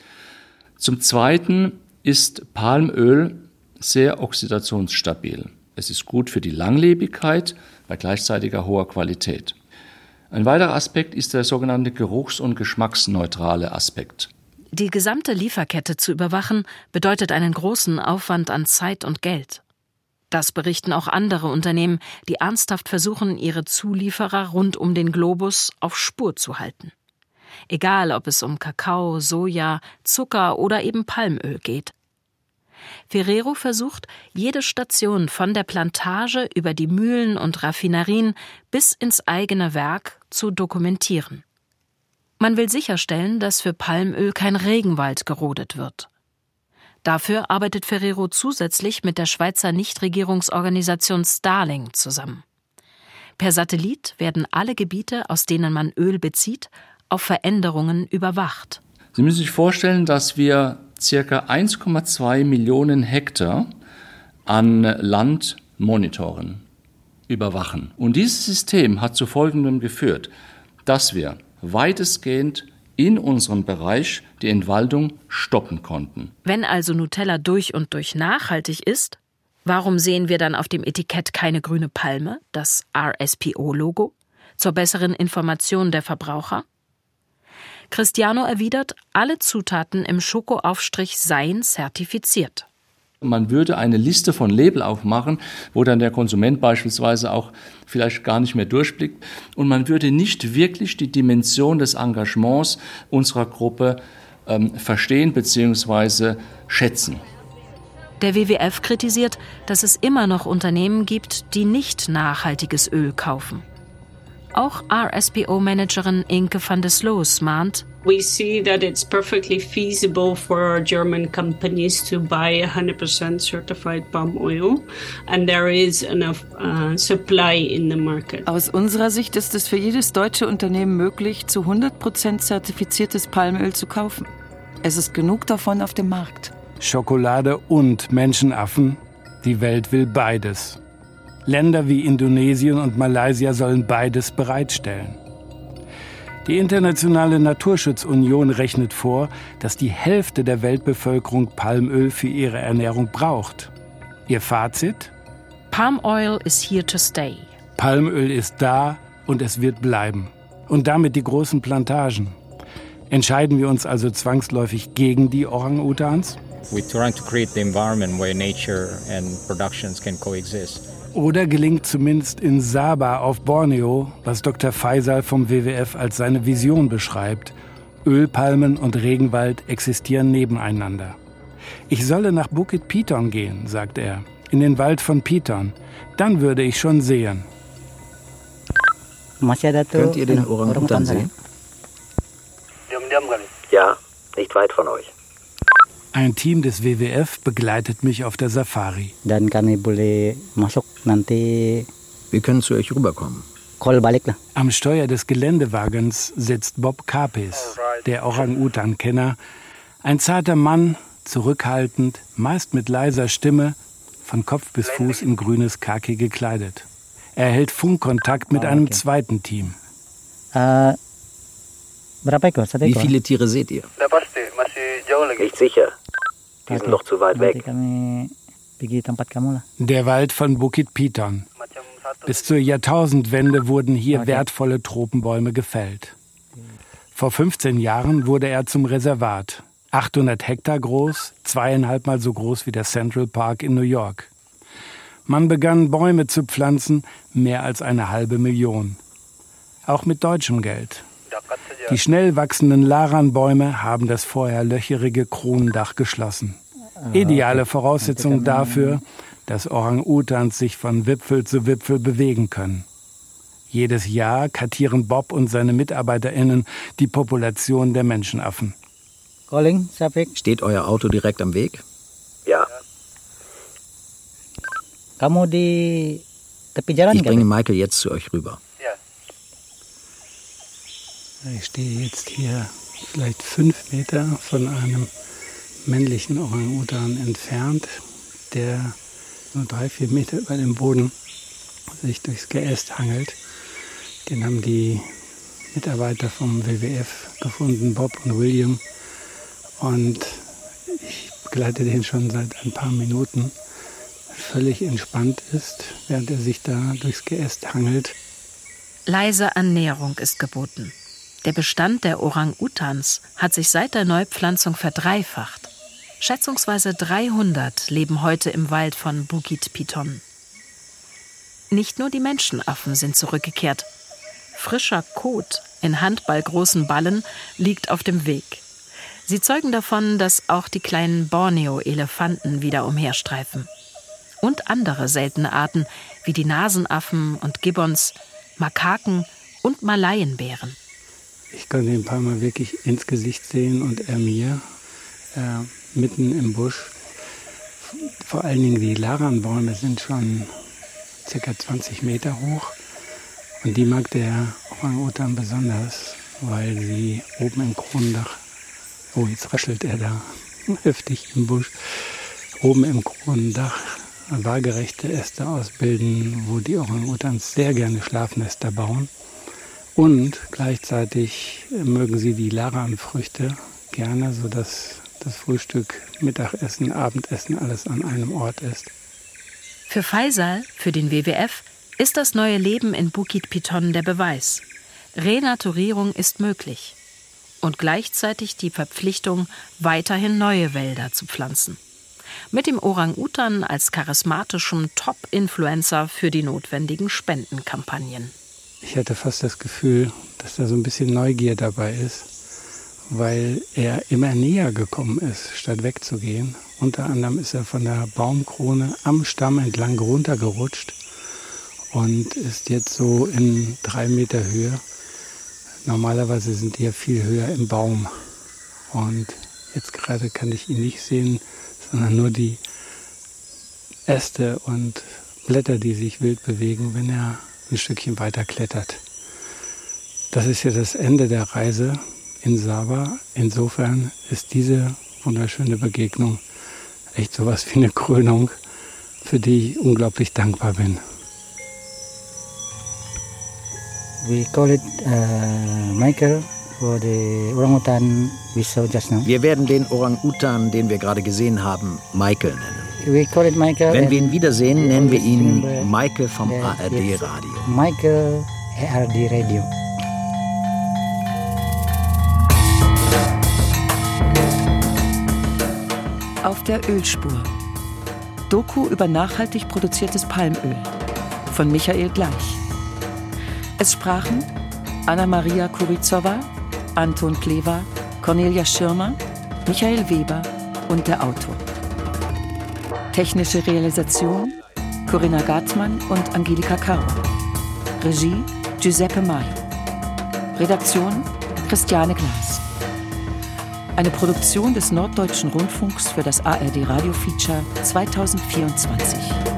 Zum Zweiten ist Palmöl sehr oxidationsstabil. Es ist gut für die Langlebigkeit bei gleichzeitiger hoher Qualität. Ein weiterer Aspekt ist der sogenannte geruchs- und geschmacksneutrale Aspekt. Die gesamte Lieferkette zu überwachen, bedeutet einen großen Aufwand an Zeit und Geld. Das berichten auch andere Unternehmen, die ernsthaft versuchen, ihre Zulieferer rund um den Globus auf Spur zu halten. Egal, ob es um Kakao, Soja, Zucker oder eben Palmöl geht. Ferrero versucht, jede Station von der Plantage über die Mühlen und Raffinerien bis ins eigene Werk zu dokumentieren. Man will sicherstellen, dass für Palmöl kein Regenwald gerodet wird. Dafür arbeitet Ferrero zusätzlich mit der Schweizer Nichtregierungsorganisation Starling zusammen. Per Satellit werden alle Gebiete, aus denen man Öl bezieht, auf Veränderungen überwacht. Sie müssen sich vorstellen, dass wir ca. 1,2 Millionen Hektar an Land monitoren, überwachen. Und dieses System hat zu Folgendem geführt, dass wir weitestgehend in unserem Bereich die Entwaldung stoppen konnten. Wenn also Nutella durch und durch nachhaltig ist, warum sehen wir dann auf dem Etikett keine grüne Palme, das RSPO-Logo, zur besseren Information der Verbraucher? Cristiano erwidert, alle Zutaten im Schokoaufstrich seien zertifiziert. Man würde eine Liste von Label aufmachen, wo dann der Konsument beispielsweise auch vielleicht gar nicht mehr durchblickt. Und man würde nicht wirklich die Dimension des Engagements unserer Gruppe ähm, verstehen bzw. schätzen. Der WWF kritisiert, dass es immer noch Unternehmen gibt, die nicht nachhaltiges Öl kaufen. Auch RSPO-Managerin Inke van der Sloos mahnt, We see that it's perfectly feasible for German companies to buy 100% certified palm oil and there is enough uh, supply in the market. Aus unserer Sicht ist es für jedes deutsche Unternehmen möglich, zu 100% zertifiziertes Palmöl zu kaufen. Es ist genug davon auf dem Markt. Schokolade und Menschenaffen, die Welt will beides. Länder wie Indonesien und Malaysia sollen beides bereitstellen. Die Internationale Naturschutzunion rechnet vor, dass die Hälfte der Weltbevölkerung Palmöl für ihre Ernährung braucht. Ihr Fazit? Palm oil is here to stay. Palmöl ist da und es wird bleiben. Und damit die großen Plantagen. Entscheiden wir uns also zwangsläufig gegen die Orang-Utans? We're trying to create the environment where nature and productions can coexist. Oder gelingt zumindest in Sabah auf Borneo, was Dr. Faisal vom WWF als seine Vision beschreibt. Ölpalmen und Regenwald existieren nebeneinander. Ich solle nach Bukit Piton gehen, sagt er, in den Wald von Piton. Dann würde ich schon sehen. Könnt ihr den Orang-Utan sehen? Ja, nicht weit von euch. Ein Team des WWF begleitet mich auf der Safari. Wir können zu euch rüberkommen. Am Steuer des Geländewagens sitzt Bob Capes, der Orang-Utan-Kenner. Ein zarter Mann, zurückhaltend, meist mit leiser Stimme, von Kopf bis Fuß in grünes Khaki gekleidet. Er hält Funkkontakt mit einem zweiten Team. Wie viele Tiere seht ihr? Nicht sicher. Die sind noch zu weit weg. Der Wald von Bukit Piton. Bis zur Jahrtausendwende wurden hier wertvolle Tropenbäume gefällt. Vor 15 Jahren wurde er zum Reservat. 800 Hektar groß, zweieinhalb Mal so groß wie der Central Park in New York. Man begann Bäume zu pflanzen, mehr als eine halbe Million. Auch mit deutschem Geld. Die schnell wachsenden Laranbäume haben das vorher löcherige Kronendach geschlossen. Ideale Voraussetzung dafür, dass Orang-Utans sich von Wipfel zu Wipfel bewegen können. Jedes Jahr kartieren Bob und seine MitarbeiterInnen die Population der Menschenaffen. Steht euer Auto direkt am Weg? Ja. Ich bringe Michael jetzt zu euch rüber. Ich stehe jetzt hier vielleicht fünf Meter von einem männlichen Orang-Utan entfernt, der nur drei, vier Meter über dem Boden sich durchs Geäst hangelt. Den haben die Mitarbeiter vom WWF gefunden, Bob und William. Und ich begleite den schon seit ein paar Minuten. Völlig entspannt ist, während er sich da durchs Geäst hangelt. Leise Annäherung ist geboten. Der Bestand der Orang-Utans hat sich seit der Neupflanzung verdreifacht. Schätzungsweise 300 leben heute im Wald von Bukit Piton. Nicht nur die Menschenaffen sind zurückgekehrt. Frischer Kot in handballgroßen Ballen liegt auf dem Weg. Sie zeugen davon, dass auch die kleinen Borneo-Elefanten wieder umherstreifen. Und andere seltene Arten wie die Nasenaffen und Gibbons, Makaken und Malaienbären. Ich konnte ihn ein paar Mal wirklich ins Gesicht sehen und er mir äh, mitten im Busch. Vor allen Dingen die Laranbäume sind schon circa 20 Meter hoch und die mag der Orang-Utan besonders, weil sie oben im Kronendach, oh jetzt raschelt er da heftig im Busch, oben im Kronendach waagerechte Äste ausbilden, wo die Orang-Utans sehr gerne Schlafnester bauen. Und gleichzeitig mögen sie die Laranfrüchte gerne, sodass das Frühstück, Mittagessen, Abendessen alles an einem Ort ist. Für Faisal, für den WWF, ist das neue Leben in Bukit Piton der Beweis. Renaturierung ist möglich. Und gleichzeitig die Verpflichtung, weiterhin neue Wälder zu pflanzen. Mit dem Orang-Utan als charismatischem Top-Influencer für die notwendigen Spendenkampagnen. Ich hatte fast das Gefühl, dass da so ein bisschen Neugier dabei ist, weil er immer näher gekommen ist, statt wegzugehen. Unter anderem ist er von der Baumkrone am Stamm entlang runtergerutscht und ist jetzt so in drei Meter Höhe. Normalerweise sind die ja viel höher im Baum. Und jetzt gerade kann ich ihn nicht sehen, sondern nur die Äste und Blätter, die sich wild bewegen, wenn er ein Stückchen weiter klettert. Das ist ja das Ende der Reise in Saba. Insofern ist diese wunderschöne Begegnung echt sowas wie eine Krönung, für die ich unglaublich dankbar bin. We call it uh, Michael for the orangutan we saw just now. Wir werden den Orang-Utan, den wir gerade gesehen haben, Michael nennen. We call it Michael. Wenn wir ihn wiedersehen, nennen wir ihn Michael vom ARD-Radio. Michael ARD-Radio. Auf der Ölspur. Doku über nachhaltig produziertes Palmöl. Von Michael Gleich. Es sprachen Anna-Maria Kurizowa, Anton Klever, Cornelia Schirmer, Michael Weber und der Autor. Technische Realisation Corinna Gartmann und Angelika Caro. Regie Giuseppe Mai. Redaktion Christiane Glas. Eine Produktion des Norddeutschen Rundfunks für das ARD Radio Feature 2024.